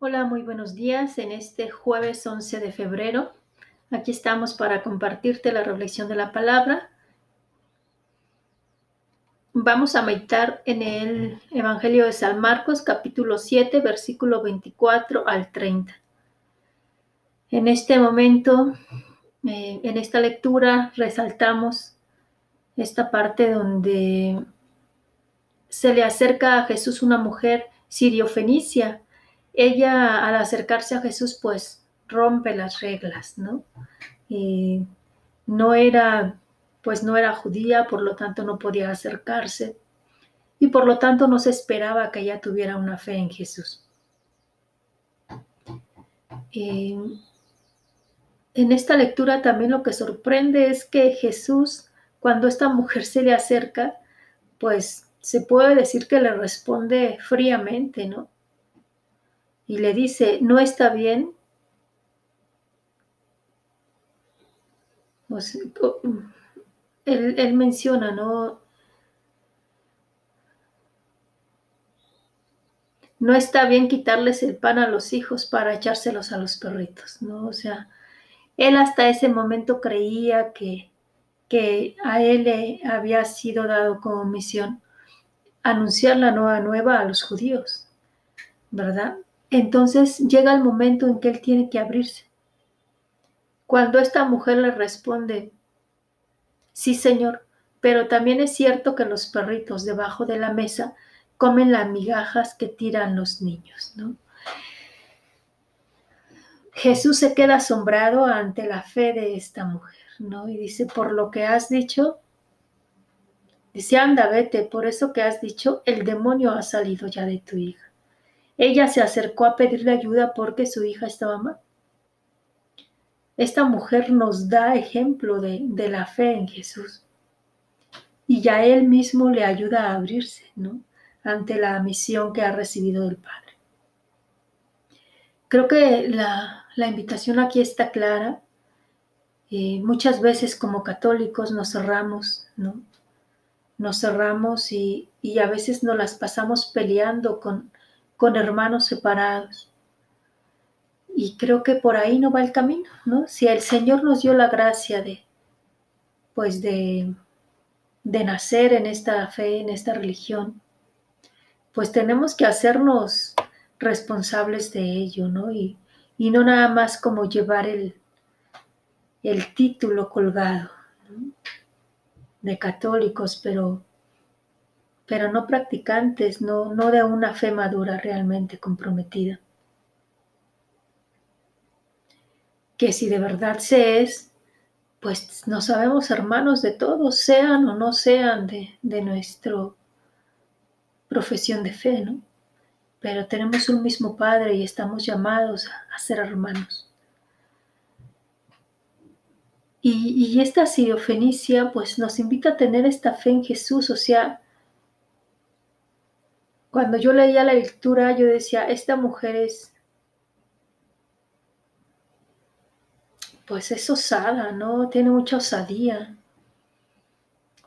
Hola, muy buenos días. En este jueves 11 de febrero, aquí estamos para compartirte la reflexión de la palabra. Vamos a meditar en el Evangelio de San Marcos, capítulo 7, versículo 24 al 30. En este momento, eh, en esta lectura, resaltamos esta parte donde se le acerca a Jesús una mujer sirio-fenicia ella al acercarse a Jesús pues rompe las reglas, ¿no? Y no era, pues no era judía, por lo tanto no podía acercarse y por lo tanto no se esperaba que ella tuviera una fe en Jesús. en esta lectura también lo que sorprende es que Jesús, cuando esta mujer se le acerca, pues se puede decir que le responde fríamente, ¿no? Y le dice, no está bien, él, menciona, ¿no? No está bien quitarles el pan a los hijos para echárselos a los perritos, ¿no? O sea, él hasta ese momento creía que, que a él le había sido dado como misión anunciar la nueva nueva a los judíos, ¿verdad? Entonces llega el momento en que él tiene que abrirse. Cuando esta mujer le responde, sí señor, pero también es cierto que los perritos debajo de la mesa comen las migajas que tiran los niños, ¿no? Jesús se queda asombrado ante la fe de esta mujer, ¿no? Y dice, por lo que has dicho, dice, anda, vete, por eso que has dicho, el demonio ha salido ya de tu hija. Ella se acercó a pedirle ayuda porque su hija estaba mal. Esta mujer nos da ejemplo de, la fe en Jesús. Y ya Él mismo le ayuda a abrirse, ¿no? Ante la misión que ha recibido del Padre. Creo que la, invitación aquí está clara. Eh, muchas veces como católicos nos cerramos, ¿no? Nos cerramos y, y a veces nos las pasamos peleando con, con hermanos separados. Y creo que por ahí no va el camino, ¿no? Si el Señor nos dio la gracia de, pues de, de nacer en esta fe, en esta religión, pues tenemos que hacernos responsables de ello, ¿no? Y, y no nada más como llevar el, el título colgado de católicos, pero pero no practicantes, no, no de una fe madura realmente comprometida. Que si de verdad se es, pues no sabemos hermanos de todos, sean o no sean de, de nuestra profesión de fe, ¿no? Pero tenemos un mismo Padre y estamos llamados a, ser hermanos. Y, y, esta fenicia pues nos invita a tener esta fe en Jesús, o sea, cuando yo leía la lectura, yo decía, esta mujer es, pues es osada, ¿no? Tiene mucha osadía,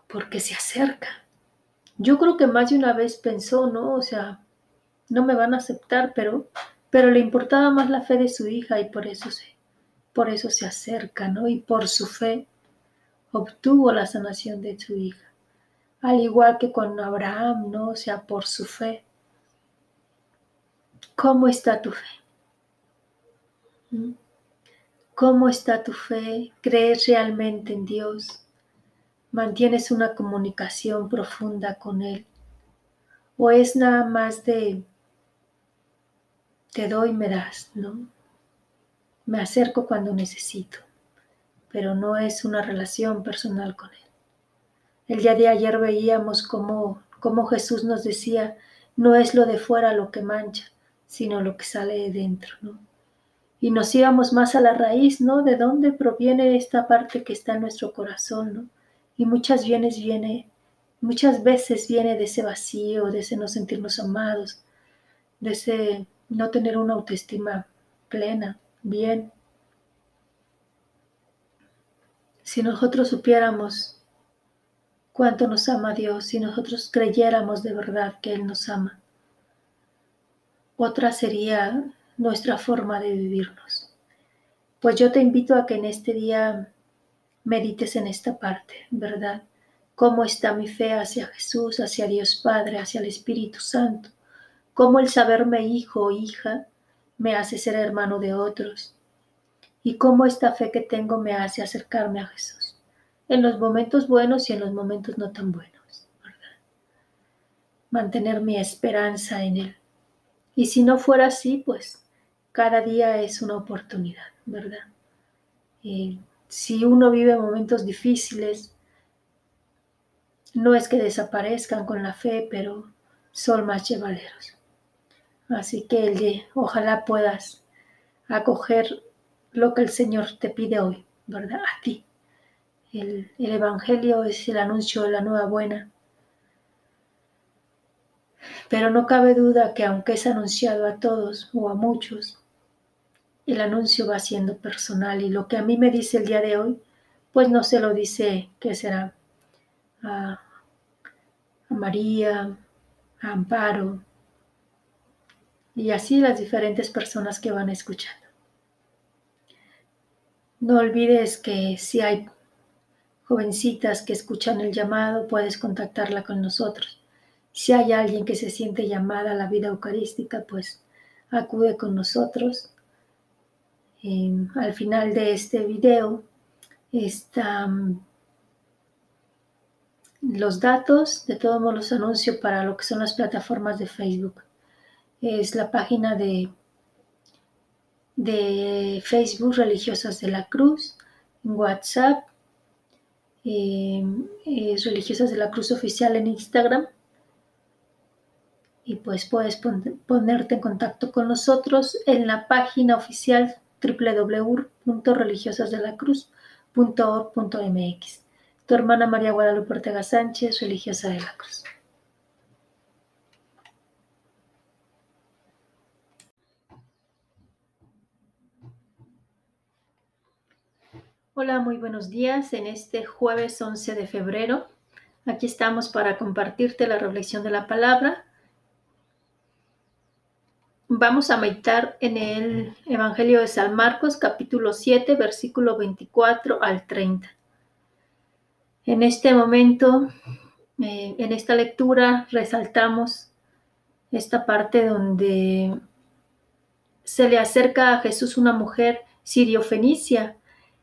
porque se acerca. Yo creo que más de una vez pensó, ¿no? O sea, no me van a aceptar, pero, pero le importaba más la fe de su hija y por eso se, por eso se acerca, ¿no? Y por su fe obtuvo la sanación de su hija al igual que con Abraham, ¿no? O sea, por su fe. ¿Cómo está tu fe? ¿Mm? ¿Cómo está tu fe? ¿Crees realmente en Dios? ¿Mantienes una comunicación profunda con Él? ¿O es nada más de te doy, me das, ¿no? Me acerco cuando necesito, pero no es una relación personal con Él. El día de ayer veíamos cómo, cómo Jesús nos decía, no es lo de fuera lo que mancha, sino lo que sale de dentro, ¿no? Y nos íbamos más a la raíz, ¿no? De dónde proviene esta parte que está en nuestro corazón, ¿no? Y muchas veces viene, muchas veces viene de ese vacío, de ese no sentirnos amados, de ese no tener una autoestima plena, bien. Si nosotros supiéramos cuánto nos ama Dios si nosotros creyéramos de verdad que Él nos ama. Otra sería nuestra forma de vivirnos. Pues yo te invito a que en este día medites en esta parte, ¿verdad? ¿Cómo está mi fe hacia Jesús, hacia Dios Padre, hacia el Espíritu Santo? ¿Cómo el saberme hijo o hija me hace ser hermano de otros? ¿Y cómo esta fe que tengo me hace acercarme a Jesús? En los momentos buenos y en los momentos no tan buenos, ¿verdad? Mantener mi esperanza en Él. Y si no fuera así, pues cada día es una oportunidad, ¿verdad? Y si uno vive momentos difíciles, no es que desaparezcan con la fe, pero son más llevaderos. Así que el ojalá puedas acoger lo que el Señor te pide hoy, ¿verdad? A ti. El, el Evangelio es el anuncio de la nueva buena. Pero no cabe duda que aunque es anunciado a todos o a muchos, el anuncio va siendo personal y lo que a mí me dice el día de hoy, pues no se lo dice que será a María, a Amparo y así las diferentes personas que van escuchando. No olvides que si hay jovencitas que escuchan el llamado, puedes contactarla con nosotros. Si hay alguien que se siente llamada a la vida eucarística, pues acude con nosotros al final de este video están los datos, de todos modos los anuncio para lo que son las plataformas de Facebook. Es la página de, de Facebook Religiosas de la Cruz, en WhatsApp, es Religiosas de la Cruz Oficial en Instagram. Y pues puedes ponerte en contacto con nosotros en la página oficial www.religiosasdelacruz.org.mx. Tu hermana María Guadalupe Ortega Sánchez, religiosa de la Cruz. Hola, muy buenos días. En este jueves 11 de febrero, aquí estamos para compartirte la reflexión de la palabra Vamos a meditar en el Evangelio de San Marcos, capítulo 7, versículo 24 al 30. En este momento, eh, en esta lectura, resaltamos esta parte donde se le acerca a Jesús una mujer sirio-fenicia.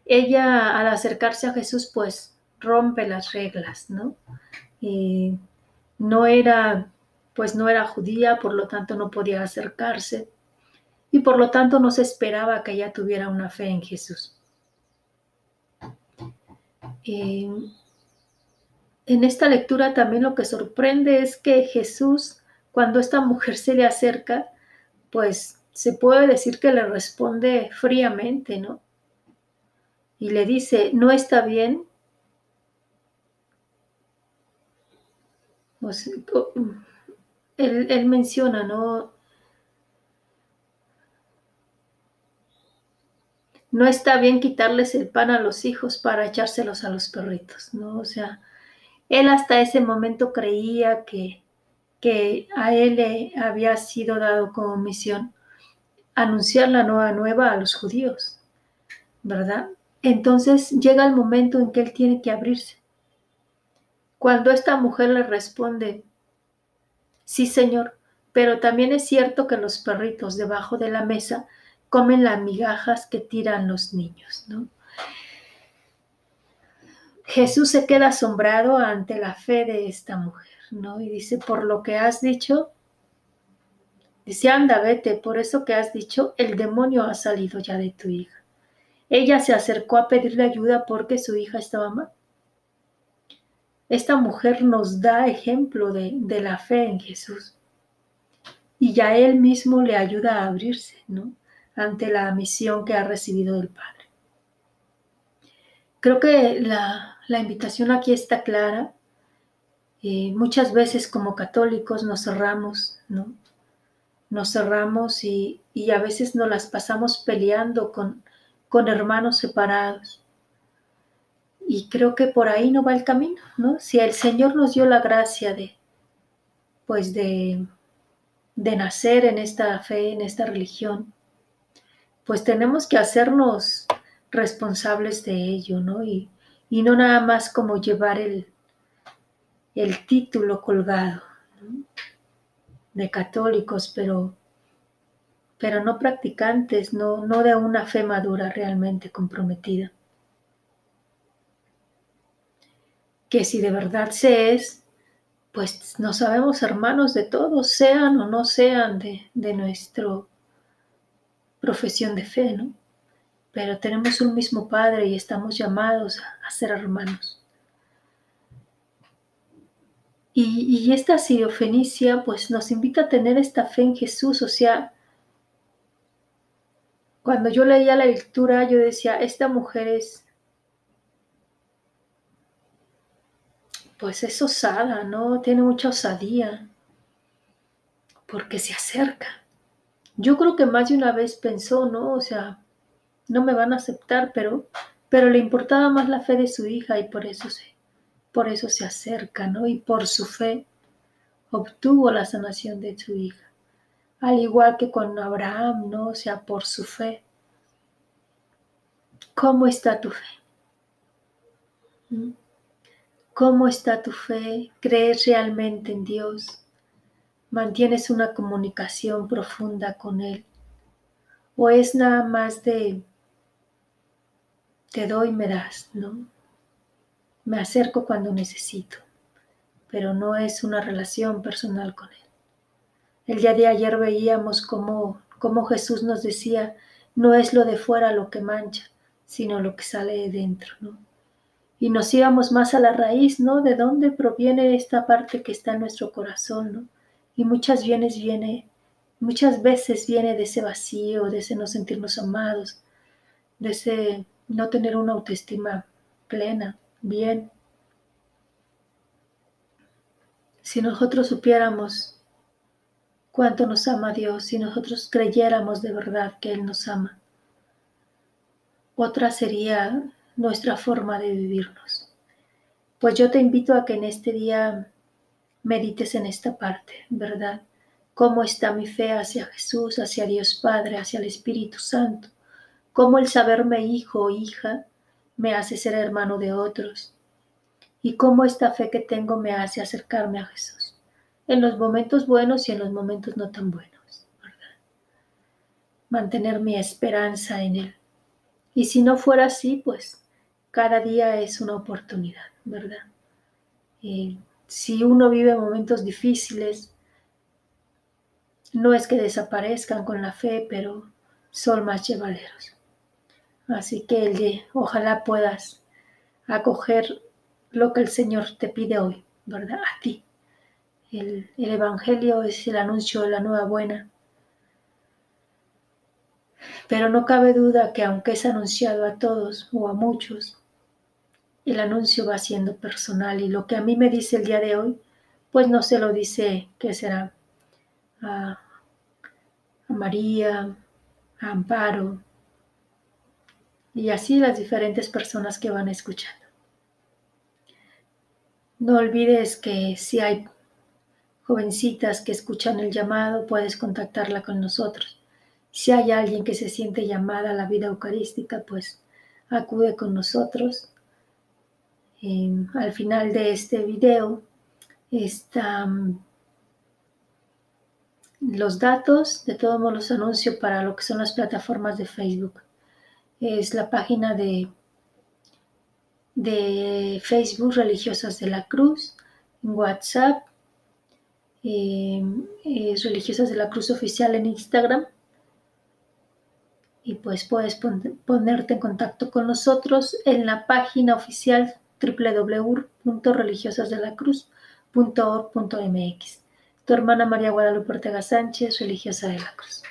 Ella, al acercarse a Jesús, pues rompe las reglas, ¿no? no era pues no era judía, por lo tanto no podía acercarse y por lo tanto no se esperaba que ella tuviera una fe en Jesús. en esta lectura también lo que sorprende es que Jesús, cuando esta mujer se le acerca, pues se puede decir que le responde fríamente, ¿no? Y le dice, no está bien. él, menciona, ¿no? No está bien quitarles el pan a los hijos para echárselos a los perritos, ¿no? O sea, él hasta ese momento creía que, que a él le había sido dado como misión anunciar la nueva nueva a los judíos, ¿verdad? Entonces llega el momento en que él tiene que abrirse. Cuando esta mujer le responde, Sí, señor, pero también es cierto que los perritos debajo de la mesa comen las migajas que tiran los niños, ¿no? Jesús se queda asombrado ante la fe de esta mujer, ¿no? Y dice, por lo que has dicho, dice, anda, vete, por eso que has dicho, el demonio ha salido ya de tu hija. Ella se acercó a pedirle ayuda porque su hija estaba mal. Esta mujer nos da ejemplo de, la fe en Jesús y ya Él mismo le ayuda a abrirse ¿no? ante la misión que ha recibido del Padre. Creo que la, invitación aquí está clara. Eh, muchas veces como católicos nos cerramos, ¿no? Nos cerramos y, y a veces nos las pasamos peleando con, con hermanos separados. Y creo que por ahí no va el camino, ¿no? Si el Señor nos dio la gracia de, pues de, de nacer en esta fe, en esta religión, pues tenemos que hacernos responsables de ello, ¿no? Y, no nada más como llevar el, el título colgado de católicos, pero, pero no practicantes, no, no de una fe madura realmente comprometida. Que si de verdad se es, pues no sabemos hermanos de todos, sean o no sean de, de nuestra profesión de fe, ¿no? Pero tenemos un mismo Padre y estamos llamados a, ser hermanos. Y, y, esta fenicia pues nos invita a tener esta fe en Jesús, o sea, cuando yo leía la lectura yo decía, esta mujer es pues es osada, ¿no? Tiene mucha osadía, porque se acerca. Yo creo que más de una vez pensó, ¿no? O sea, no me van a aceptar, pero, pero le importaba más la fe de su hija y por eso se, por eso se acerca, ¿no? Y por su fe obtuvo la sanación de su hija. Al igual que con Abraham, ¿no? O sea, por su fe. ¿Cómo está tu fe? ¿Mm? ¿Cómo está tu fe? ¿Crees realmente en Dios? ¿Mantienes una comunicación profunda con Él? ¿O es nada más de te doy, me das, ¿no? Me acerco cuando necesito, pero no es una relación personal con Él. El día de ayer veíamos cómo, cómo Jesús nos decía, no es lo de fuera lo que mancha, sino lo que sale de dentro, ¿no? y nos íbamos más a la raíz, ¿no? De dónde proviene esta parte que está en nuestro corazón, ¿no? Y muchas veces viene, muchas veces viene de ese vacío, de ese no sentirnos amados, de ese no tener una autoestima plena, bien. Si nosotros supiéramos cuánto nos ama Dios, si nosotros creyéramos de verdad que Él nos ama, otra sería nuestra forma de vivirnos. Pues yo te invito a que en este día medites en esta parte, ¿verdad? ¿Cómo está mi fe hacia Jesús, hacia Dios Padre, hacia el Espíritu Santo? ¿Cómo el saberme hijo o hija me hace ser hermano de otros? ¿Y cómo esta fe que tengo me hace acercarme a Jesús? En los momentos buenos y en los momentos no tan buenos, ¿verdad? Mantener mi esperanza en Él. Y si no fuera así, pues cada día es una oportunidad, ¿verdad? si uno vive momentos difíciles, no es que desaparezcan con la fe, pero son más llevaderos. Así que el ojalá puedas acoger lo que el Señor te pide hoy, ¿verdad? A ti. El, el Evangelio es el anuncio de la nueva buena. Pero no cabe duda que aunque es anunciado a todos o a muchos, el anuncio va siendo personal y lo que a mí me dice el día de hoy, pues no se lo dice, ¿qué será? A, María, a Amparo y así las diferentes personas que van escuchando. No olvides que si hay jovencitas que escuchan el llamado, puedes contactarla con nosotros. Si hay alguien que se siente llamada a la vida eucarística, pues acude con nosotros al final de este video están los datos, de todos modos los anuncio para lo que son las plataformas de Facebook. Es la página de, de Facebook Religiosas de la Cruz, WhatsApp, Religiosas de la Cruz Oficial en Instagram. Y pues puedes ponerte en contacto con nosotros en la página oficial www.religiosasdelacruz.org.mx. Tu hermana María Guadalupe Ortega Sánchez, religiosa de la Cruz.